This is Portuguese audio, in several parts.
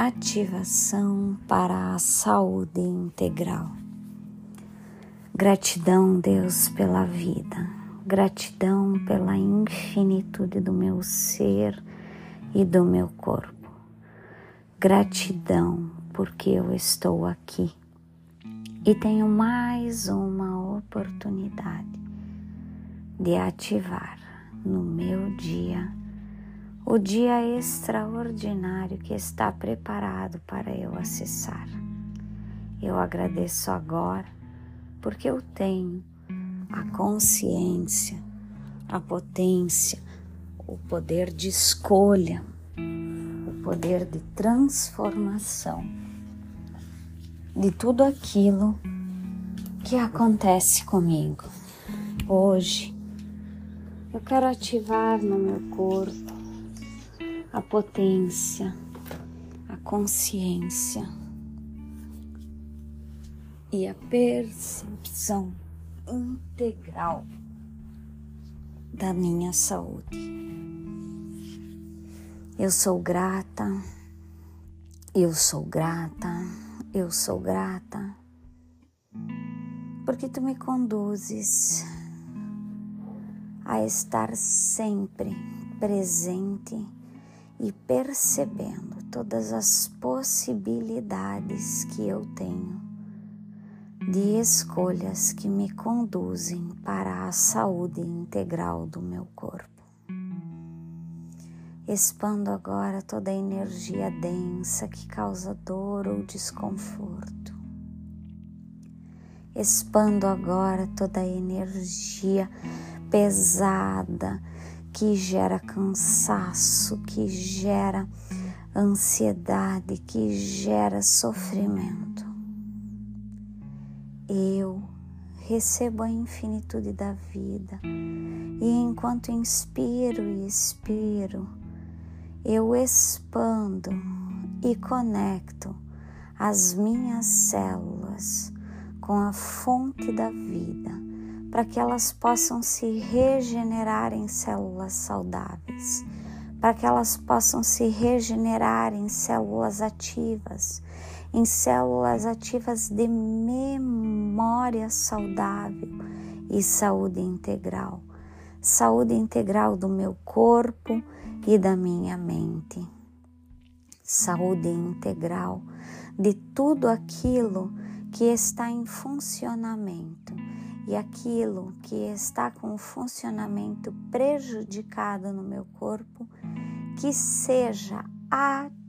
ativação para a saúde integral. Gratidão, Deus, pela vida, gratidão pela infinitude do meu ser e do meu corpo. Gratidão porque eu estou aqui e tenho mais uma oportunidade de ativar no meu dia o dia extraordinário que está preparado para eu acessar. Eu agradeço agora porque eu tenho a consciência, a potência, o poder de escolha, o poder de transformação de tudo aquilo que acontece comigo. Hoje eu quero ativar no meu corpo a potência, a consciência e a percepção integral da minha saúde. Eu sou grata, eu sou grata, eu sou grata, porque tu me conduzes a estar sempre presente e percebendo todas as possibilidades que eu tenho de escolhas que me conduzem para a saúde integral do meu corpo. Expando agora toda a energia densa que causa dor ou desconforto. Expando agora toda a energia pesada que gera cansaço, que gera ansiedade, que gera sofrimento. Eu recebo a infinitude da vida e enquanto inspiro e expiro, eu expando e conecto as minhas células com a fonte da vida para que elas possam se regenerar em células saudáveis, para que elas possam se regenerar em células ativas, em células ativas de memória saudável e saúde integral, saúde integral do meu corpo e da minha mente, saúde integral de tudo aquilo que está em funcionamento e aquilo que está com o funcionamento prejudicado no meu corpo, que seja ativado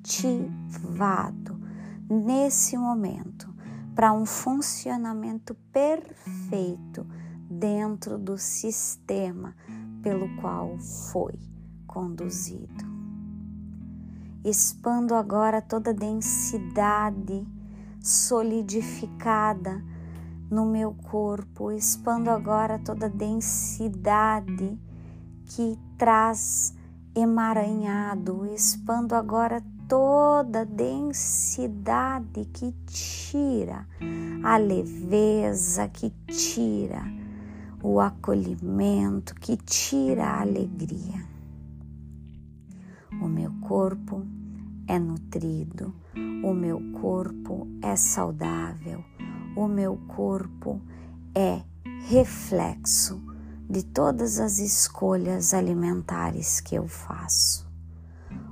nesse momento para um funcionamento perfeito dentro do sistema pelo qual foi conduzido. Expando agora toda a densidade solidificada no meu corpo, expando agora toda a densidade que traz emaranhado, expando agora toda a densidade que tira a leveza, que tira o acolhimento, que tira a alegria. O meu corpo é nutrido, o meu corpo é saudável, o meu corpo é reflexo de todas as escolhas alimentares que eu faço.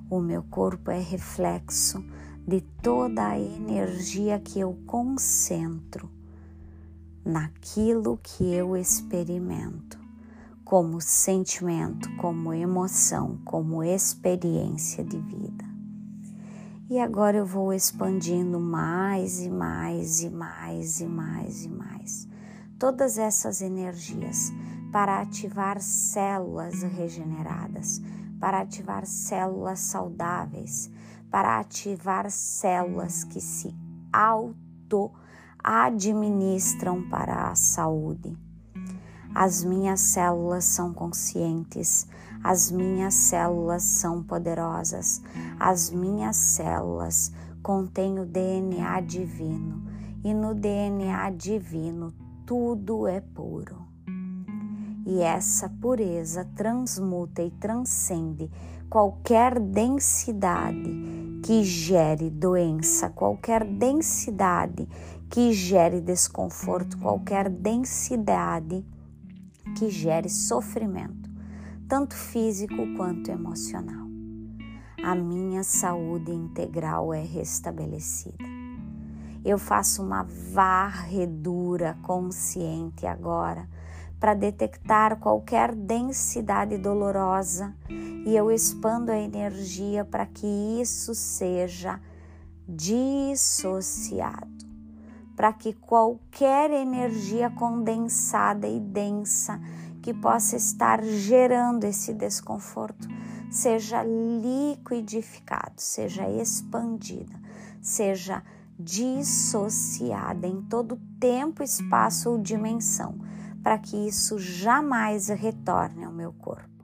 O meu corpo é reflexo de toda a energia que eu concentro naquilo que eu experimento, como sentimento, como emoção, como experiência de vida. E agora eu vou expandindo mais e mais e mais e mais e mais todas essas energias para ativar células regeneradas, para ativar células saudáveis, para ativar células que se auto administram para a saúde. As minhas células são conscientes, as minhas células são poderosas, as minhas células contêm o DNA divino. E no DNA divino tudo é puro. E essa pureza transmuta e transcende qualquer densidade que gere doença, qualquer densidade que gere desconforto, qualquer densidade que gere sofrimento, tanto físico quanto emocional. A minha saúde integral é restabelecida. Eu faço uma varredura consciente agora para detectar qualquer densidade dolorosa e eu expando a energia para que isso seja dissociado, para que qualquer energia condensada e densa que possa estar gerando esse desconforto seja liquidificado, seja expandida, seja dissociada em todo tempo, espaço ou dimensão para que isso jamais retorne ao meu corpo.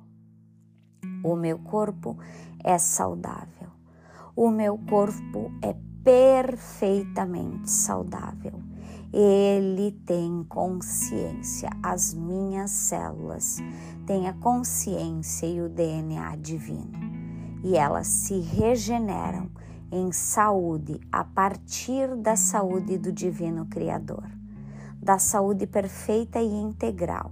O meu corpo é saudável. O meu corpo é perfeitamente saudável. Ele tem consciência, as minhas células têm a consciência e o DNA divino, e elas se regeneram em saúde a partir da saúde do Divino Criador da saúde perfeita e integral,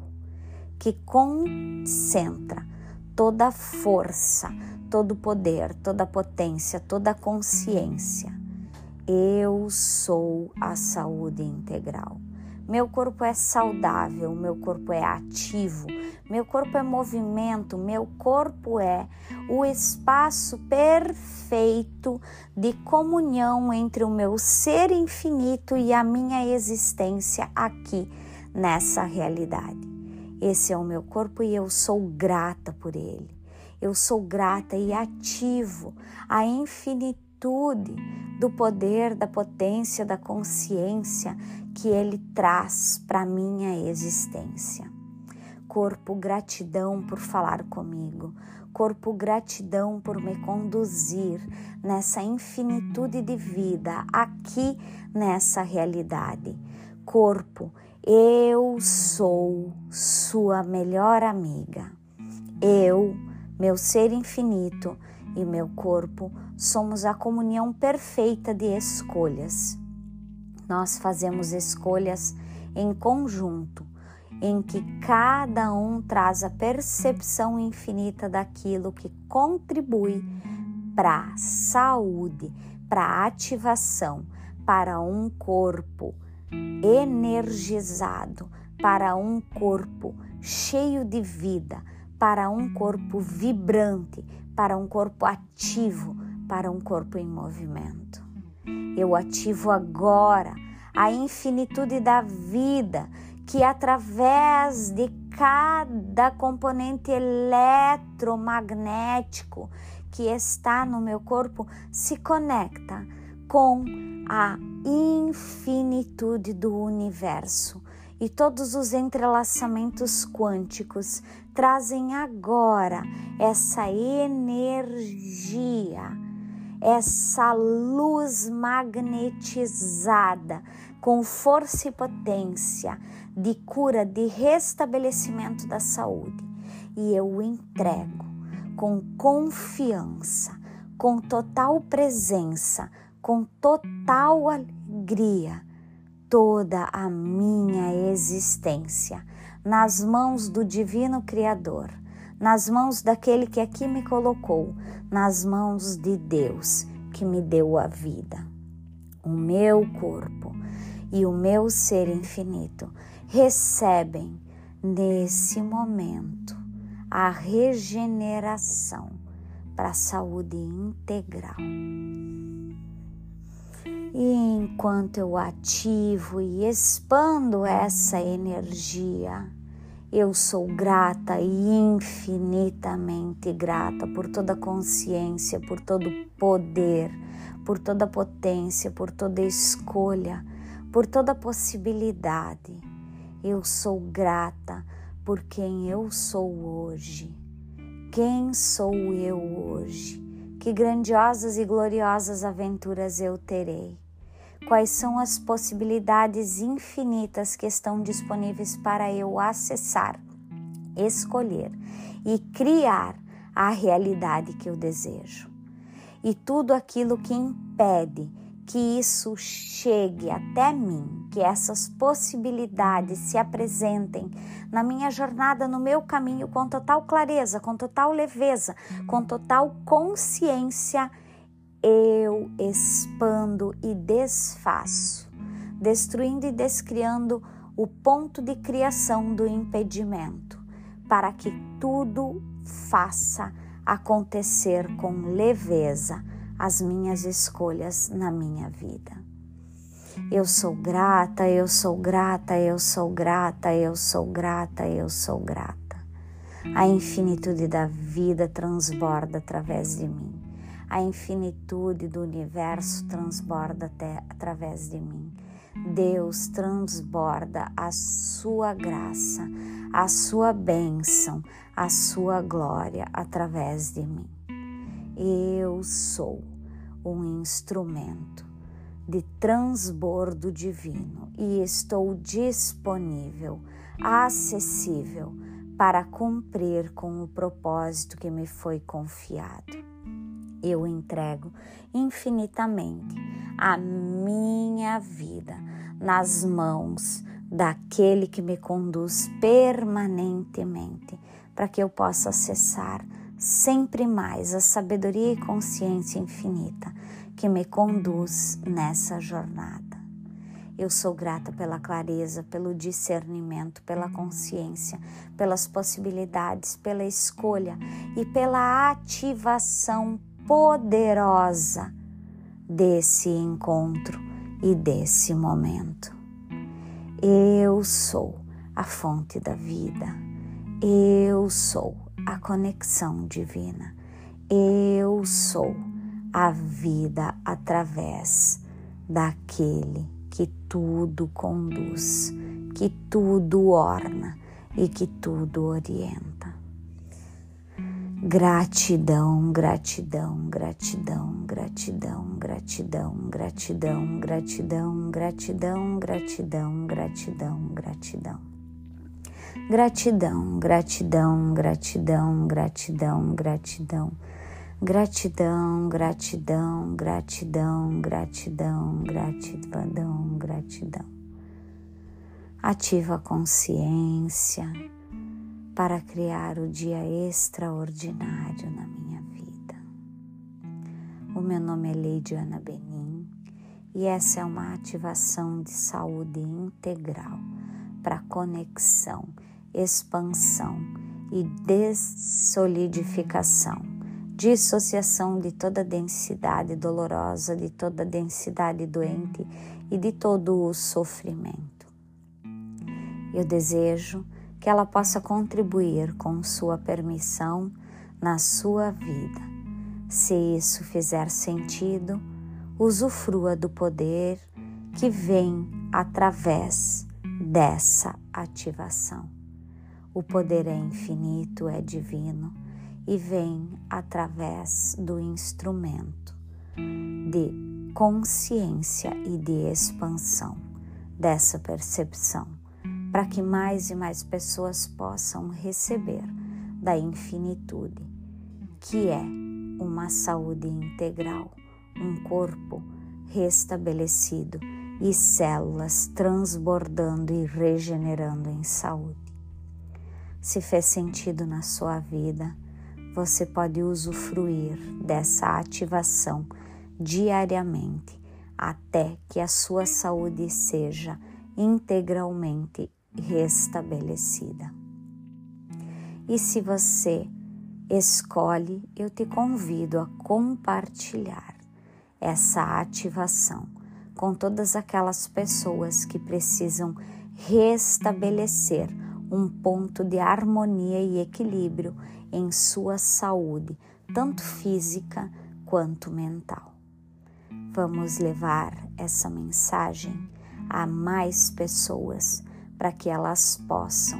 que concentra toda a força, todo o poder, toda a potência, toda a consciência. Eu sou a saúde integral. Meu corpo é saudável, meu corpo é ativo, meu corpo é movimento, meu corpo é o espaço perfeito de comunhão entre o meu ser infinito e a minha existência aqui nessa realidade. Esse é o meu corpo e eu sou grata por ele. Eu sou grata e ativo a infinitude do poder, da potência, da consciência que ele traz para minha existência. Corpo, gratidão por falar comigo. Corpo, gratidão por me conduzir nessa infinitude de vida aqui nessa realidade. Corpo, eu sou sua melhor amiga. Eu, meu ser infinito e meu corpo somos a comunhão perfeita de escolhas. Nós fazemos escolhas em conjunto em que cada um traz a percepção infinita daquilo que contribui para a saúde, para a ativação, para um corpo energizado, para um corpo cheio de vida, para um corpo vibrante, para um corpo ativo, para um corpo em movimento. Eu ativo agora a infinitude da vida que através de cada componente eletromagnético que está no meu corpo se conecta com a infinitude do universo. E todos os entrelaçamentos quânticos trazem agora essa energia, essa luz magnetizada com força e potência de cura, de restabelecimento da saúde. E eu entrego com confiança, com total presença, com total alegria, toda a minha existência nas mãos do Divino Criador, nas mãos daquele que aqui me colocou, nas mãos de Deus que me deu a vida. O meu corpo e o meu ser infinito recebem nesse momento a regeneração para a saúde integral. E enquanto eu ativo e expando essa energia, eu sou grata e infinitamente grata por toda a consciência, por todo o poder, por toda a potência, por toda a escolha, por toda a possibilidade eu sou grata por quem eu sou hoje. Quem sou eu hoje? Que grandiosas e gloriosas aventuras eu terei. Quais são as possibilidades infinitas que estão disponíveis para eu acessar, escolher e criar a realidade que eu desejo. e tudo aquilo que impede que isso chegue até mim, que essas possibilidades se apresentem na minha jornada, no meu caminho, com total clareza, com total leveza, com total consciência, eu expando e desfaço, destruindo e descriando o ponto de criação do impedimento, para que tudo faça acontecer com leveza as minhas escolhas na minha vida. Eu sou grata, eu sou grata, eu sou grata, eu sou grata, eu sou grata. A infinitude da vida transborda através de mim. A infinitude do universo transborda até através de mim. Deus transborda a sua graça, a sua bênção, a sua glória através de mim. Eu sou um instrumento de transbordo divino e estou disponível, acessível para cumprir com o propósito que me foi confiado. Eu entrego infinitamente a minha vida nas mãos daquele que me conduz permanentemente, para que eu possa acessar sempre mais a sabedoria e consciência infinita que me conduz nessa jornada. Eu sou grata pela clareza, pelo discernimento, pela consciência, pelas possibilidades, pela escolha e pela ativação poderosa desse encontro e desse momento. Eu sou a fonte da vida. Eu sou a conexão divina. Eu sou a vida através daquele que tudo conduz, que tudo orna e que tudo orienta. Gratidão, gratidão, gratidão, gratidão, gratidão, gratidão, gratidão, gratidão, gratidão, gratidão, gratidão. Gratidão, gratidão, gratidão, gratidão, gratidão. Gratidão, gratidão, gratidão, gratidão, gratidão, gratidão. Ativa a consciência para criar o dia extraordinário na minha vida. O meu nome é Leidiana Benin e essa é uma ativação de saúde integral para conexão expansão e dessolidificação, dissociação de toda densidade dolorosa, de toda densidade doente e de todo o sofrimento. Eu desejo que ela possa contribuir com sua permissão na sua vida. Se isso fizer sentido, usufrua do poder que vem através dessa ativação. O poder é infinito, é divino e vem através do instrumento de consciência e de expansão dessa percepção, para que mais e mais pessoas possam receber da infinitude, que é uma saúde integral, um corpo restabelecido e células transbordando e regenerando em saúde. Se fez sentido na sua vida, você pode usufruir dessa ativação diariamente até que a sua saúde seja integralmente restabelecida. E se você escolhe, eu te convido a compartilhar essa ativação com todas aquelas pessoas que precisam restabelecer um ponto de harmonia e equilíbrio em sua saúde, tanto física quanto mental. Vamos levar essa mensagem a mais pessoas para que elas possam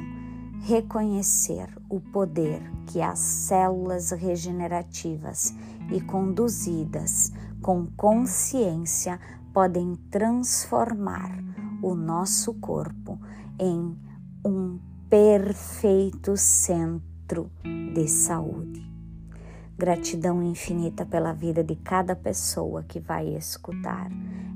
reconhecer o poder que as células regenerativas e conduzidas com consciência podem transformar o nosso corpo em um perfeito centro de saúde. Gratidão infinita pela vida de cada pessoa que vai escutar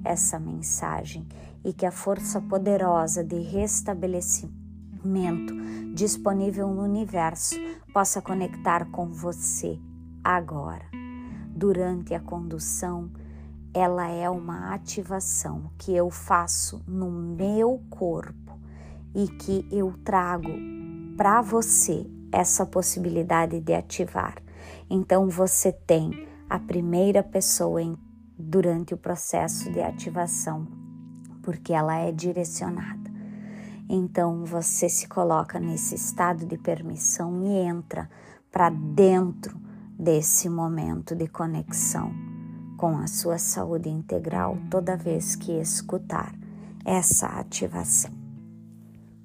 essa mensagem e que a força poderosa de restabelecimento disponível no universo possa conectar com você agora. Durante a condução, ela é uma ativação que eu faço no meu corpo e que eu trago para você essa possibilidade de ativar. Então você tem a primeira pessoa em, durante o processo de ativação, porque ela é direcionada. Então você se coloca nesse estado de permissão e entra para dentro desse momento de conexão com a sua saúde integral toda vez que escutar essa ativação.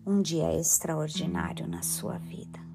Um dia extraordinário na sua vida.